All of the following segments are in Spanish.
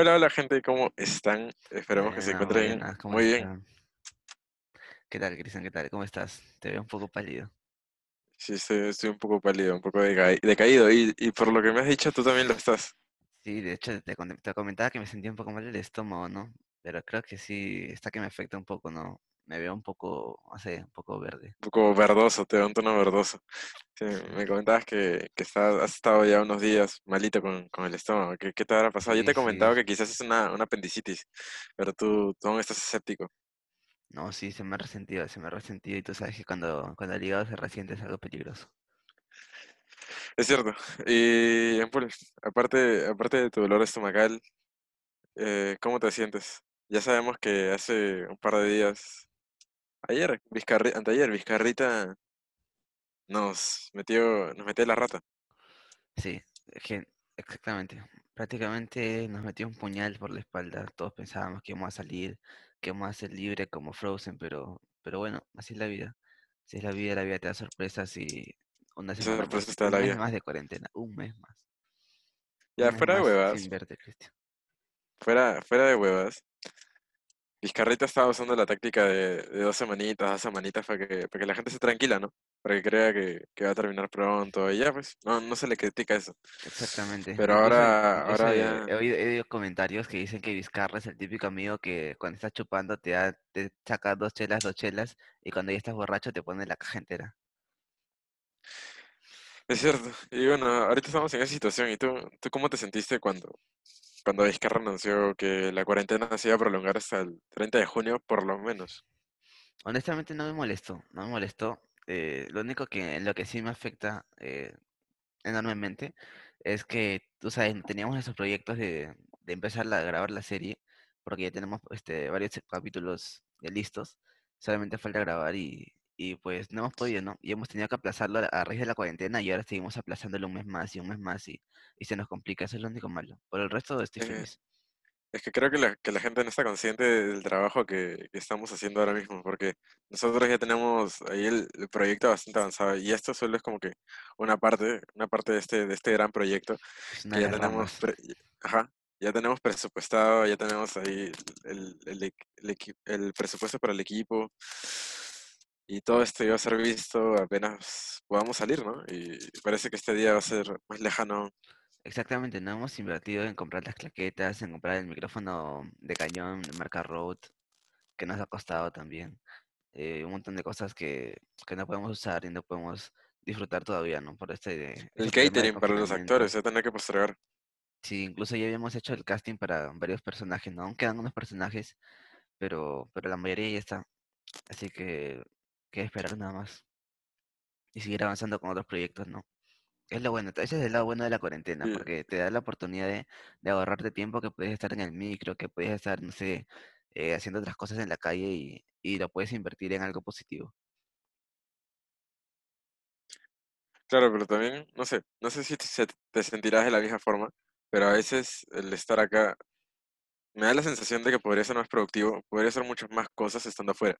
Hola, hola gente, ¿cómo están? Esperemos que se encuentren buenas, ¿cómo muy bien. ¿Qué tal, Cristian? ¿Qué tal? ¿Cómo estás? Te veo un poco pálido. Sí, estoy, estoy un poco pálido, un poco deca- decaído y, y por lo que me has dicho, tú también lo estás. Sí, de hecho, te, comentaba que me sentía un poco mal del estómago, ¿no? Pero creo que sí, está que me afecta un poco, ¿no? Me veo un poco, no sé, un poco verde. Un poco verdoso, te da un tono verdoso. Sí, me comentabas que, que estás- has estado ya unos días malito con, con el estómago. ¿Qué, qué te habrá pasado? Yo te he comentado sí. que quizás es una, una apendicitis, pero tú, tú aún estás escéptico. No, sí, se me ha resentido, se me ha resentido y tú sabes que cuando, cuando el hígado se resiente es algo peligroso. Es cierto. Y, aparte, aparte de tu dolor estomacal, eh, ¿cómo te sientes? Ya sabemos que hace un par de días, ayer, Vizcarri, anteayer, Vizcarrita Nos metió, nos metió la rata. Sí, es que, exactamente. Prácticamente nos metió un puñal por la espalda. Todos pensábamos que íbamos a salir, que íbamos a ser libres como Frozen, pero, pero bueno, así es la vida. Así es la vida, la vida te da sorpresas y una semana sorpresa más, un la mes vida. más de cuarentena, un mes más, Ya, fuera de huevas, verte, fuera, fuera de huevas. Vizcarrita estaba usando la táctica de, de dos semanitas, dos semanitas para que, para que la gente se tranquila, ¿no? Para que crea que, que va a terminar pronto y ya, pues, no, no se le critica eso. Exactamente. Pero ahora, ahora ya, he oído, he oído comentarios que dicen que Vizcarra es el típico amigo que cuando estás chupando te da, te saca dos chelas, dos chelas, y cuando ya estás borracho te pone la caja entera. es cierto. Y bueno, ahorita estamos en esa situación. ¿Y tú, tú cómo te sentiste cuando, cuando Vizcarra anunció que la cuarentena se iba a prolongar hasta el 30 de junio, por lo menos? Honestamente no me molestó, no me molestó. Eh, lo único que lo que sí me afecta eh, enormemente es que, tú sabes, teníamos esos proyectos de, de empezar a grabar la serie, porque ya tenemos este, varios capítulos ya listos, solamente falta grabar y, y pues no hemos podido, ¿no? Y hemos tenido que aplazarlo a, raíz de la cuarentena y ahora seguimos aplazándolo un mes más y un mes más y, y se nos complica, eso es lo único malo. Por el resto estoy Eh, feliz. Es que creo que la, que la gente no está consciente del trabajo que, que estamos haciendo ahora mismo, porque nosotros ya tenemos ahí el, el proyecto bastante avanzado y esto solo es como que una parte, una parte de este, de este gran proyecto Es que ya tenemos, pre- ajá, ya tenemos presupuestado, ya tenemos ahí el, el, el presupuesto para el equipo y todo esto iba a ser visto apenas podamos salir, ¿no? Y parece que este día va a ser más lejano. Exactamente, no hemos invertido en comprar las claquetas, en comprar el micrófono de cañón de marca Rode, que nos ha costado también. eh, un montón de cosas que, que no podemos usar y no podemos disfrutar todavía, ¿no? Por este, El este catering para los actores, se tener que postergar. Sí, incluso ya habíamos hecho el casting para varios personajes, ¿no? Aún quedan unos personajes, pero, pero la mayoría ya está. Así que, que esperar nada más. Y seguir avanzando con otros proyectos, ¿no? Es lo bueno, ese es el lado bueno de la cuarentena, porque te da la oportunidad de, de ahorrarte tiempo que puedes estar en el micro, que puedes estar, no sé, eh, haciendo otras cosas en la calle y, y lo puedes invertir en algo positivo. Claro, pero también, no sé, no sé si te sentirás de la misma forma, pero a veces el estar acá me da la sensación de que podría ser más productivo, podría hacer muchas más cosas estando afuera,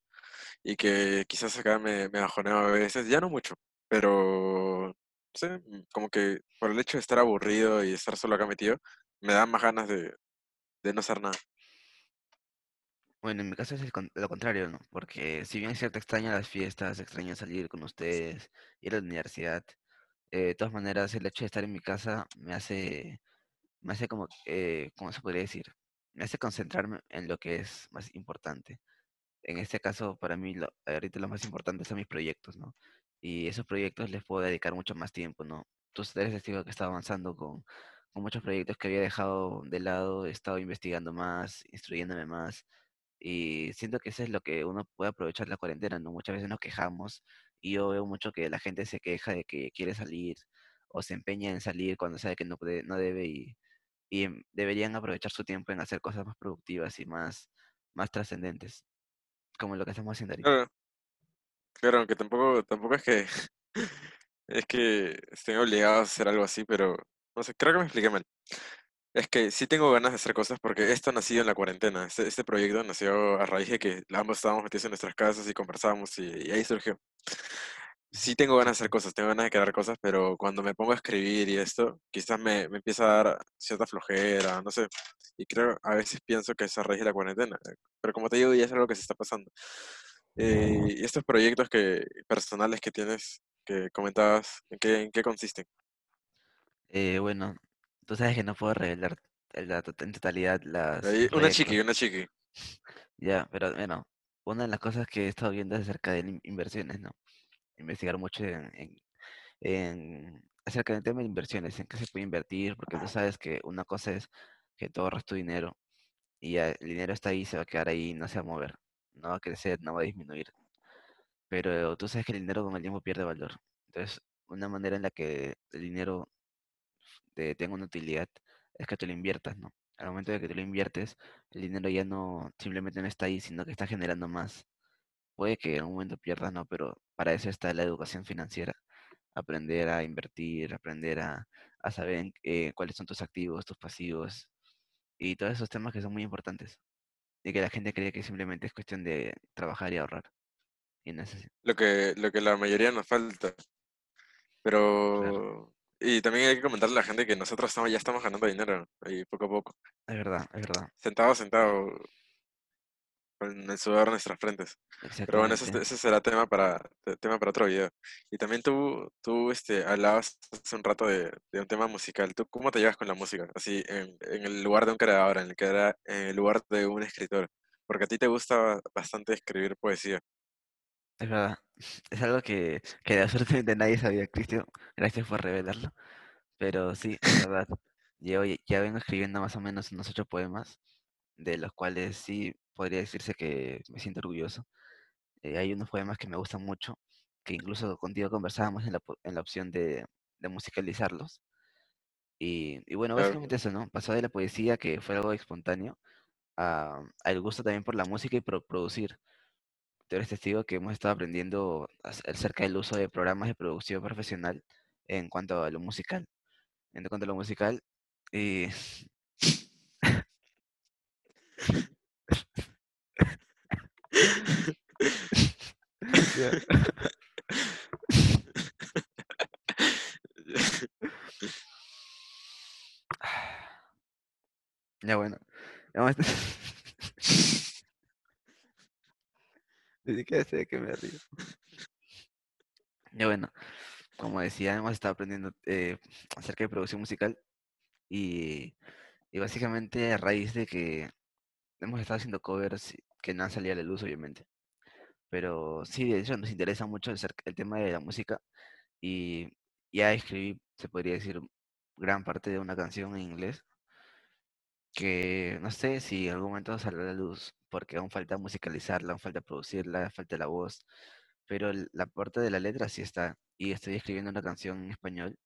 y que quizás acá me, me bajoneo a veces, ya no mucho, pero, sé, mm, como que por el hecho de estar aburrido y estar solo acá metido, me dan más ganas de, de no hacer nada. Bueno, en mi caso es el lo contrario, ¿no? Porque si bien es cierto, extraño las fiestas, extraño salir con ustedes, ir a la universidad, eh, de todas maneras el hecho de estar en mi casa me hace, me hace como, eh, ¿cómo se podría decir? Me hace concentrarme en lo que es más importante. En este caso, para mí, lo, ahorita lo más importante son mis proyectos, ¿no? Y esos proyectos les puedo dedicar mucho más tiempo, ¿no? Tú eres testigo que estaba avanzando con, con muchos proyectos que había dejado de lado, he estado investigando más, instruyéndome más, y siento que eso es lo que uno puede aprovechar la cuarentena, ¿no? Muchas veces nos quejamos y yo veo mucho que la gente se queja de que quiere salir o se empeña en salir cuando sabe que no puede, no debe y, y em, deberían aprovechar su tiempo en hacer cosas más productivas y más, más trascendentes, como lo que estamos haciendo ahorita. Claro, claro, aunque tampoco, tampoco es que, es que estén obligados a hacer algo así, pero, no sé, creo que me expliqué mal. Es que sí tengo ganas de hacer cosas porque esto ha nacido en la cuarentena. Este, este proyecto nació a raíz de que ambos estábamos metidos en nuestras casas y conversábamos y, y ahí surgió. Sí tengo ganas de hacer cosas, tengo ganas de crear cosas, pero cuando me pongo a escribir y esto, quizás me, me empieza a dar cierta flojera, no sé. Y creo, a veces pienso que raíz de la cuarentena, eh, pero como te digo, ya es algo que se está pasando. Eh, y estos proyectos que, personales que tienes, que comentabas, ¿en qué, en qué consisten? Eh, bueno, tú sabes que no puedo revelar en totalidad las, Ahí, una chiqui, una chiqui. Ya, pero bueno, una de las cosas que he estado viendo es acerca de in- inversiones, ¿no? Investigar mucho en, en, en- acerca del tema de inversiones, en qué se puede invertir, porque tú sabes que una cosa es que tú ahorras tu dinero y el dinero está ahí, se va a quedar ahí, no se va a mover, no va a crecer, no va a disminuir, pero tú sabes que el dinero con el tiempo pierde valor. Entonces, una manera en la que el dinero te tenga una utilidad es que tú lo inviertas, ¿no? Al momento de que tú lo inviertes, el dinero ya no simplemente no está ahí, sino que está generando más. Puede que en un momento pierdas, ¿no? Pero para eso está la educación financiera. Aprender a invertir, aprender a, a saber eh, cuáles son tus activos, tus pasivos y todos esos temas que son muy importantes. Y que la gente cree que simplemente es cuestión de trabajar y ahorrar. Y no es así. Lo que, lo que la mayoría nos falta. Claro, Pero, y también hay que comentarle a la gente que nosotros estamos, ya estamos ganando dinero, ahí poco a poco, es verdad, es verdad. centavo centavo, con el sudor de nuestras frentes. Pero bueno, ese, ese será tema para, te- tema para otro video. Y también tú, tú este, hablabas hace un rato de, de un tema musical. ¿Tú cómo te llevas con la música? Así, en, en el lugar de un creador, en el, era- en el lugar de un escritor. Porque a ti te gusta bastante escribir poesía. Es verdad. Es algo que, que absolutamente nadie sabía, Cristian. Gracias por revelarlo. Pero sí, es verdad. Yo ya vengo escribiendo más o menos unos ocho poemas, de los cuales sí podría decirse que me siento orgulloso. Eh, hay unos poemas que me gustan mucho, que incluso contigo conversábamos en la, en la opción de, de musicalizarlos. Y, y bueno, Claro, básicamente eso, ¿no? Pasó de la poesía, que fue algo espontáneo, a, al gusto también por la música y por producir. Tú eres testigo que hemos estado aprendiendo ac- acerca del uso de programas de producción profesional en cuanto a lo musical. En cuanto a lo musical, y ya, bueno, sé de me río. Ya bueno, como decía, hemos estado aprendiendo eh, acerca de producción musical y, y básicamente a raíz de que hemos estado haciendo covers que no han salido a la luz, obviamente. Pero sí, de hecho nos interesa mucho el, el tema de la música y ya escribí, se podría decir, gran parte de una canción en inglés que no sé si en algún momento saldrá a la luz, porque aún falta musicalizarla, aún falta producirla, falta la voz, pero la parte de la letra sí está. Y estoy escribiendo una canción en español.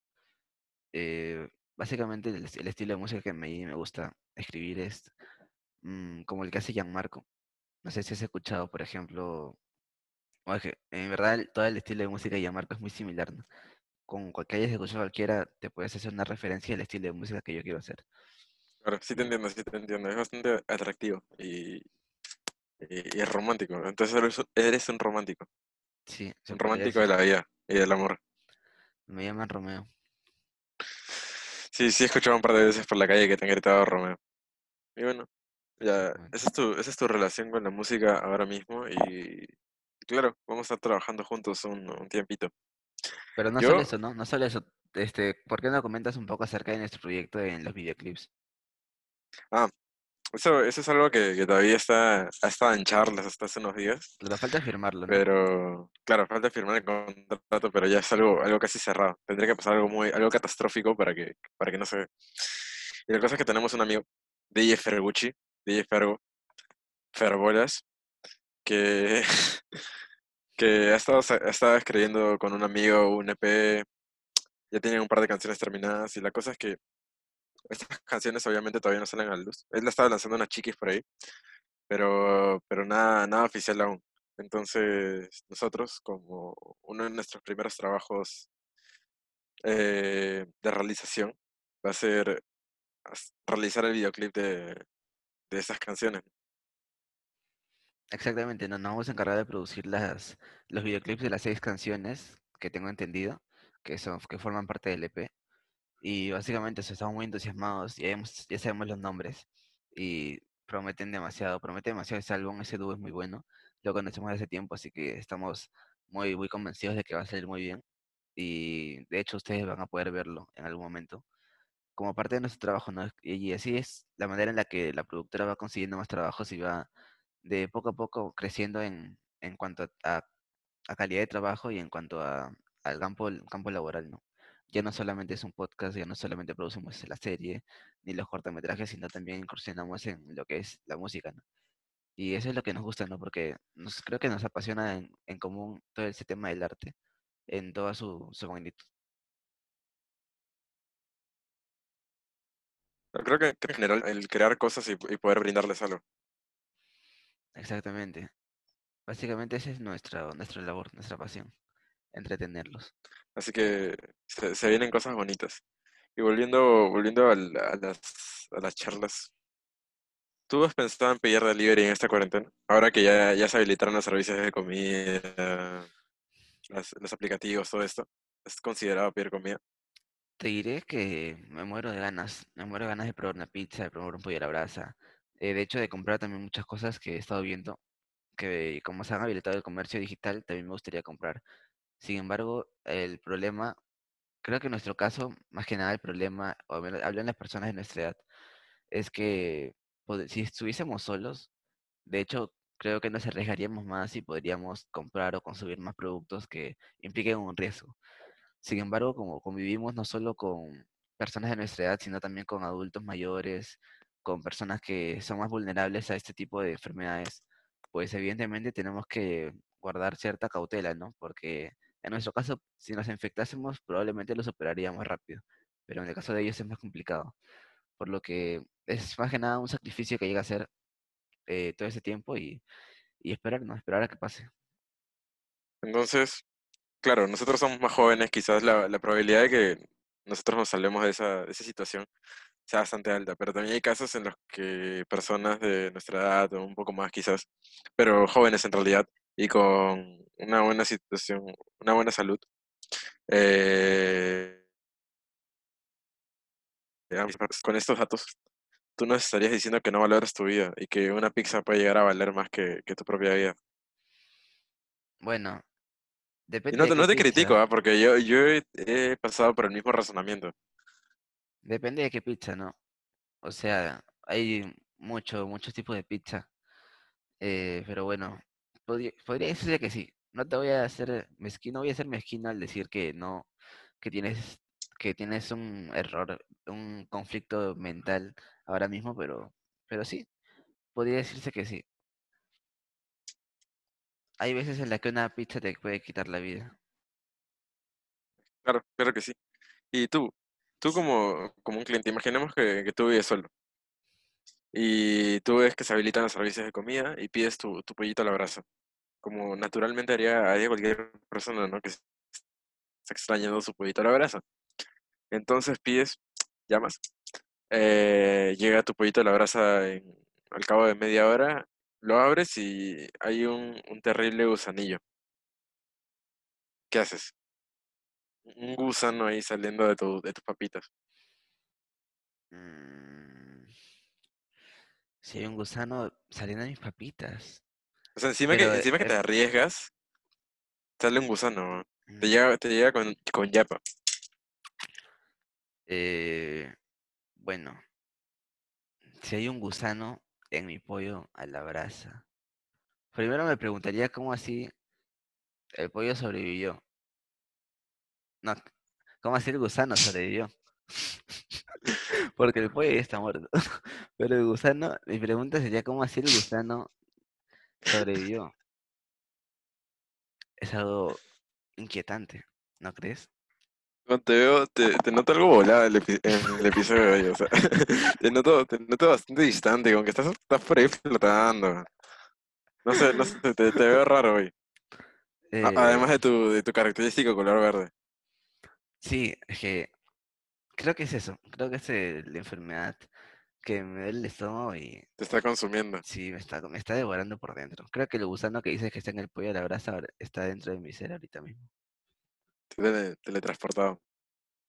eh, básicamente el, el estilo de música que me, me gusta escribir es mm, como el que hace Gianmarco. No sé si has escuchado, por ejemplo, o es que en verdad todo el estilo de música de Gianmarco es muy similar, ¿no? Con cualquier escuchado cualquiera, te puedes hacer una referencia al estilo de música que yo quiero hacer. claro, sí te entiendo, sí te entiendo. Es bastante atractivo y, y, y es romántico. Entonces eres, un- eres un romántico, sí, un romántico de la vida y del amor. Me llaman Romeo. Sí, sí he escuchado un par de veces por la calle que te han gritado Romeo. Y bueno, ya, esa es tu, esa es tu relación con la música ahora mismo y claro, vamos a estar trabajando juntos un, un tiempito. Pero no solo Yo, eso, ¿no? No solo eso. Este, ¿por qué no comentas un poco acerca de nuestro proyecto en los videoclips? ah, eso, eso es algo que, que todavía está, ha estado en charlas hasta hace unos días, Pero falta firmarlo, ¿no? pero claro, falta firmar el contrato, pero ya es algo, algo casi cerrado. Tendría que pasar algo muy, algo catastrófico para que, para que no se... Y la cosa es que tenemos un amigo, DJ Fergucci, DJ Fergo, Ferbolas, que, que ha estado, escribiendo con un amigo un EP, ya tienen un par de canciones terminadas y la cosa es que estas canciones obviamente todavía no salen a la luz. Él la estaba lanzando unas chiquis por ahí, pero, pero nada, nada oficial aún. Entonces, nosotros, como uno de nuestros primeros trabajos eh, de realización, va a ser realizar el videoclip de, de estas canciones. Exactamente, no, nos vamos a encargar de producir las, los videoclips de las seis canciones que tengo entendido, que son, que forman parte del EP. Y básicamente eso, estamos muy entusiasmados, ya, hemos- ya sabemos los nombres. y prometen demasiado, promete demasiado ese álbum, ese dúo es muy bueno. Lo conocemos hace tiempo, así que estamos muy, muy convencidos de que va a salir muy bien. Y de hecho ustedes van a poder verlo en algún momento como parte de nuestro trabajo, ¿no? Y así es la manera en la que la productora va consiguiendo más trabajos y va de poco a poco creciendo en, en cuanto a, a calidad de trabajo y en cuanto a, al campo, el campo laboral, ¿no? Ya no solamente es un podcast, ya no solamente producimos la serie ni los cortometrajes, sino también incursionamos en lo que es la música, ¿no? Y eso es lo que nos gusta, ¿no? Porque nos, creo que nos apasiona en, en común todo ese tema del arte en toda su, su magnitud. Creo que, que en general el crear cosas y, y poder brindarles algo. Exactamente. Básicamente esa es nuestra, nuestra labor, nuestra pasión, entretenerlos. Así que se, se vienen cosas bonitas. Y volviendo, volviendo al- a, las, a las charlas, ¿tú has pensado en pedir delivery en esta cuarentena? Ahora que ya, ya se habilitaron los servicios de comida, las- los aplicativos, todo esto, ¿has considerado pedir comida? Te diré que me muero de ganas, me muero de ganas de probar una pizza, de probar un pollo a la brasa, eh, de hecho de comprar también muchas cosas que he estado viendo, que como se han habilitado el comercio digital, también me gustaría comprar. Sin embargo, el problema, creo que en nuestro caso, más que nada el problema, o en las personas de nuestra edad, es que pod- si estuviésemos solos, de hecho, creo que nos arriesgaríamos más y podríamos comprar o consumir más productos que impliquen un riesgo. Sin embargo, como convivimos no solo con personas de nuestra edad, sino también con adultos mayores, con personas que son más vulnerables a este tipo de enfermedades, pues evidentemente tenemos que guardar cierta cautela, ¿no? Porque en nuestro caso, si nos infectásemos, probablemente lo superaríamos rápido, pero en el caso de ellos es más complicado, por lo que es más que nada un sacrificio que llega a ser eh, todo ese tiempo y, y esperar, ¿no? Esperar a que pase. Entonces, claro, nosotros somos más jóvenes, quizás la, la probabilidad de que nosotros nos salvemos de esa, de esa situación sea bastante alta, pero también hay casos en los que personas de nuestra edad o un poco más quizás, pero jóvenes en realidad y con una buena situación, una buena salud, eh, digamos, con estos datos, tú nos estarías diciendo que no valoras tu vida y que una pizza puede llegar a valer más que, que tu propia vida. Bueno, Y depende no de te, qué no te critico. ¿ah? Porque yo, yo he, he pasado por el mismo razonamiento. Depende de qué pizza, ¿no? O sea, hay mucho, muchos tipos de pizza. eh, pero bueno, podría, decirse que sí. No te voy a hacer mezquino, voy a ser mezquino al decir que no, que tienes, que tienes un error, un conflicto mental ahora mismo, pero, pero sí, podría decirse que sí. Hay veces en las que una pizza te puede quitar la vida. Claro, claro que sí. Y tú, tú como, como un cliente, imaginemos que, que tú vives solo y tú ves que se habilitan los servicios de comida y pides tu, tu pollito a la brasa, como naturalmente haría, cualquier persona, ¿no? Que está extrañando su pollito a la brasa. Entonces pides, llamas, eh, llega tu pollito a la brasa al cabo de media hora, lo abres y hay un, un terrible gusanillo. ¿Qué haces? Un gusano ahí saliendo de, tu, de tus papitas. Mm, si hay un gusano saliendo de mis papitas. O sea, encima que, eh, encima que te arriesgas, sale un gusano. Te mm, llega, te llega con, con yapa. eh, bueno, si hay un gusano en mi pollo a la brasa. Primero me preguntaría cómo así el pollo sobrevivió. No, cómo así el gusano sobrevivió. Porque el pollo ya está muerto. Pero el gusano, mi pregunta sería cómo así el gusano sobrevivió. Es algo inquietante, ¿no crees? Te veo, te, te noto algo volado el epi- en el episodio de hoy, o sea, te noto, te noto bastante distante, como que estás, estás por ahí flotando. No sé, no sé, te, te veo raro hoy. A- Eh, además de tu, de tu característico color verde. Sí, es que creo que es eso. Creo que es eh, la enfermedad que me duele el estómago y Te está consumiendo. sí, me está, me está devorando por dentro. Creo que el gusano que dices que está en el pollo a la brasa ahora está dentro de mi ser ahorita mismo. Te tele- teletransportado.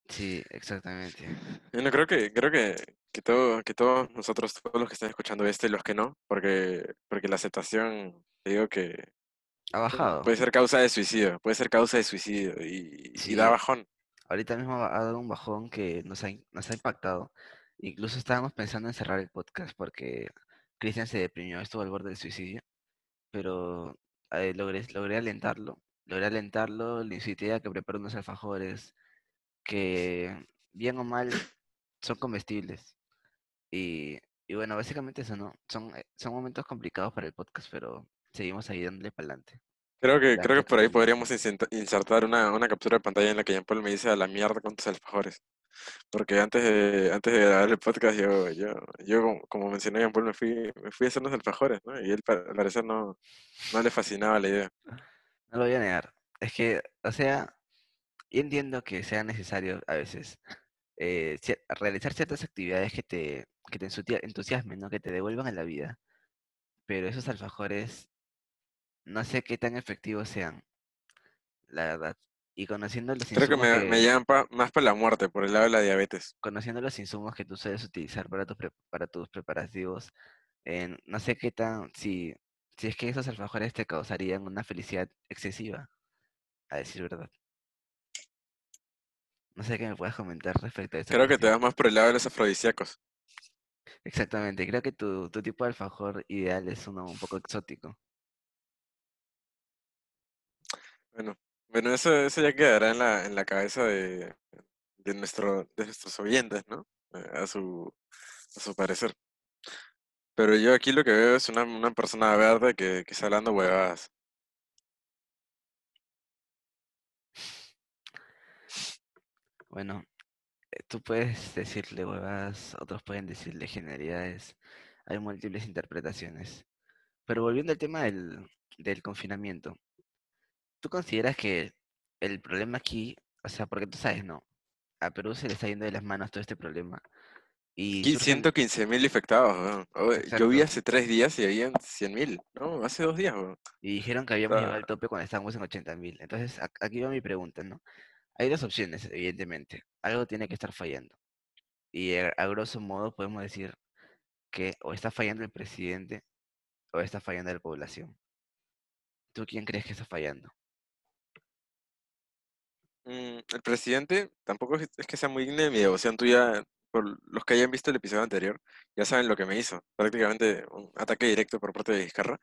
Sí, exactamente. Bueno, creo que, creo que, que todo, que todos nosotros, todos los que están escuchando esto y los que no, porque, porque la aceptación, te digo que Ha bajado. puede ser causa de suicidio, puede ser causa de suicidio y, y da Sí, bajón. Ahorita mismo ha dado un bajón que nos ha, nos ha impactado. Incluso estábamos pensando en cerrar el podcast porque Cristian se deprimió, estuvo al borde del suicidio, pero eh, logré, logré alentarlo. Logré alentarlo, le incité a que prepare unos alfajores que, bien o mal, son comestibles. Y, y bueno, básicamente eso, ¿no? Son, eh, son momentos complicados para el podcast, pero seguimos ahí dándole para adelante. Creo que, creo que por ahí podríamos inserta- insertar una, una captura de pantalla en la que Jean Paul me dice a la mierda con tus alfajores. Porque antes de, antes de grabar el podcast, yo, yo, yo como, mencioné Jean Paul, me fui, me fui a hacer unos alfajores, ¿no? Y él al parecer no, no le fascinaba la idea. No lo voy a negar. Es que, o sea, yo entiendo que sea necesario a veces eh, realizar ciertas actividades que te, que te entusiasmen, ¿no? Que te devuelvan a la vida. Pero esos alfajores, no sé qué tan efectivos sean, la verdad. Y conociendo los Creo que insumos me, me que, llevan pa- más para la muerte, por el lado de la diabetes. conociendo los insumos que tú sueles utilizar para tus, pre- para tus preparativos, eh, no sé qué tan, si, si es que esos alfajores te causarían una felicidad excesiva, a decir verdad. No sé qué me puedas comentar respecto a esta Creo que te vas más por el lado de los afrodisíacos. Exactamente, creo que tu, tu tipo de alfajor ideal es uno un poco exótico. Bueno, bueno, eso, eso ya quedará en la, en la cabeza de, de nuestro, de nuestros oyentes, ¿no? A su, a su parecer. Pero yo aquí lo que veo es una, una persona verde que, que está hablando huevadas. Bueno, eh, tú puedes decirle huevadas, otros pueden decirle genialidades. Hay múltiples interpretaciones. Pero volviendo al tema del, del confinamiento, ¿tú consideras que el problema aquí, o sea, porque tú sabes, ¿no? A Perú se le está yendo de las manos todo este problema y Qui- surgen, 115 mil infectados, weón. Oye, Yo vi hace tres días y habían 100 mil, ¿no? Hace dos días, weón. y dijeron que habíamos llegado al tope cuando estábamos en 80.000. Entonces, ac- aquí va mi pregunta, ¿no? Hay dos opciones, evidentemente. Algo tiene que estar fallando. Y a, a grosso modo podemos decir que o está fallando el presidente o está fallando la población. ¿Tú quién crees que está fallando? Mm, el presidente tampoco es, que sea muy digno de mi devoción tuya. Por los que hayan visto el episodio anterior, ya saben lo que me hizo. Prácticamente un ataque directo por parte de Vizcarra.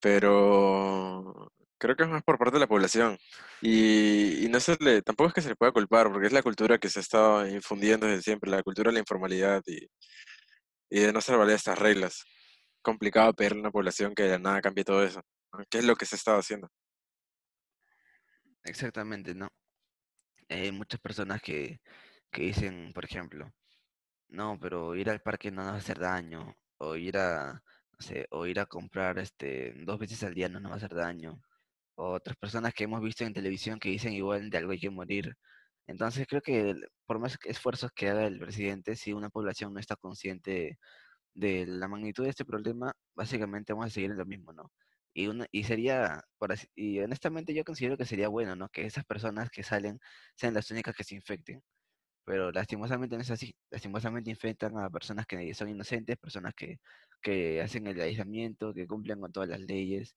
Pero creo que es más por parte de la población. Y, no se le, tampoco es que se le pueda culpar, porque es la cultura que se ha estado infundiendo desde siempre, la cultura de la informalidad y, de no ser valer estas reglas. Complicado pedirle a una población que de nada cambie todo eso. ¿Qué es lo que se ha estado haciendo? Exactamente, ¿no? Hay muchas personas que, que dicen, por ejemplo, no, pero ir al parque no nos va a hacer daño, o ir a, no o ir a comprar este dos veces al día no nos va a hacer daño, o otras personas que hemos visto en televisión que dicen igual de algo hay que morir. Entonces creo que por más esfuerzos que haga el presidente, si una población no está consciente de la magnitud de este problema, básicamente vamos a seguir en lo mismo, ¿no? Y, una- y sería, por así- y honestamente yo considero que sería bueno, ¿no? Que esas personas que salen sean las únicas que se infecten. Pero lastimosamente no es así. Lastimosamente infectan a personas que son inocentes, personas que, que hacen el aislamiento, que cumplen con todas las leyes.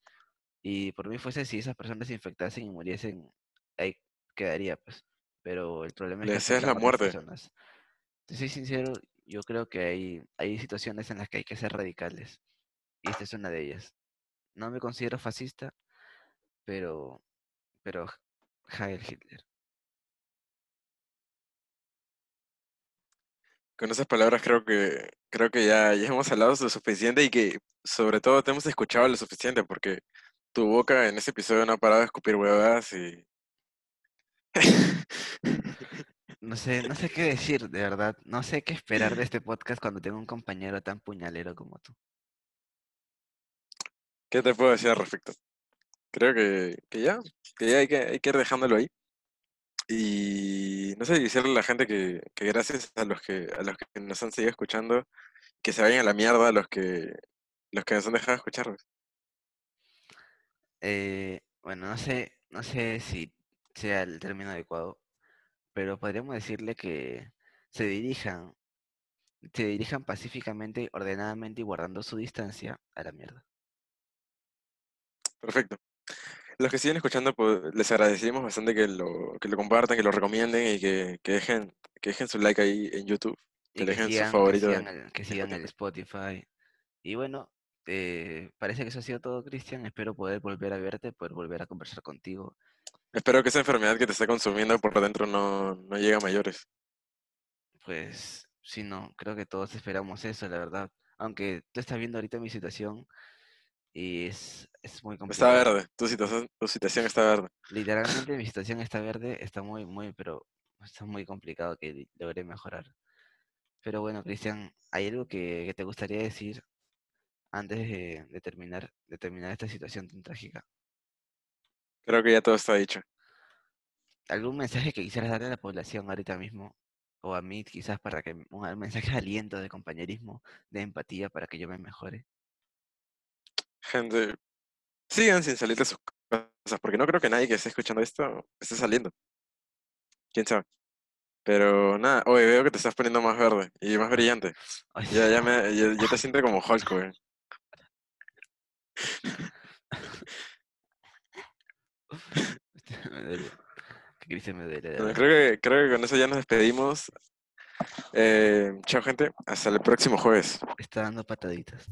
Y por mí fuese si esas personas se infectasen y muriesen, ahí quedaría, pues. Pero el problema es que la muerte. personas. Te soy sincero, yo creo que hay, hay situaciones en las que hay que ser radicales. Y esta es una de ellas. No me considero fascista, pero, pero Heil Hitler. Con esas palabras creo que creo que ya, ya hemos hablado lo suficiente y que sobre todo te hemos escuchado lo suficiente porque tu boca en ese episodio no ha parado de escupir huevadas y No sé, no sé qué decir, de verdad. No sé qué esperar de este podcast cuando tengo un compañero tan puñalero como tú. ¿Qué te puedo decir al respecto? Creo que, que ya, que ya hay que, hay que ir dejándolo ahí. Y no sé, decirle a la gente que, que gracias a los que, a los que nos han seguido escuchando, que se vayan a la mierda los que, los que nos han dejado de escuchar. pues. Eh, bueno, no sé, no sé si sea el término adecuado, pero podríamos decirle que se dirijan, se dirijan pacíficamente, ordenadamente y guardando su distancia a la mierda. Perfecto. Los que siguen escuchando, pues, les agradecemos bastante que lo, que lo compartan, que lo recomienden y que, que dejen, que dejen su like ahí en YouTube, Y que que dejen su sigan, que favorito sigan en el, que sigan el Spotify. Y bueno, eh, parece que eso ha sido todo, Cristian. Espero poder volver a verte, poder volver a conversar contigo. Espero que esa enfermedad que te está consumiendo por dentro no, no llegue a mayores. Pues, si no, creo que todos esperamos eso, la verdad. Aunque tú estás viendo ahorita mi situación y es, es muy Está complicado. verde, tu situación, tu situación está verde. Literalmente mi situación está verde, está muy, muy, pero está muy complicado que logre mejorar. Pero bueno, Cristian, ¿hay algo que, que te gustaría decir antes de, de terminar, de terminar esta situación tan trágica? Creo que ya todo está dicho. ¿Algún mensaje que quisieras darle a la población ahorita mismo? O a mí quizás para que un mensaje de aliento, de compañerismo, de empatía para que yo me mejore. Gente, sigan sin salir de sus casas, porque no creo que nadie que esté escuchando esto esté saliendo. ¿Quién sabe? Pero nada, oye, veo que te estás poniendo más verde y más brillante. Ay, Ya, ya, me, ya, ya te siento como Hulk, güey. me duele. Que Cristian me duele, Bueno, creo que, creo que con eso ya nos despedimos. Eh, chao, gente. Hasta el próximo jueves. Está dando pataditas.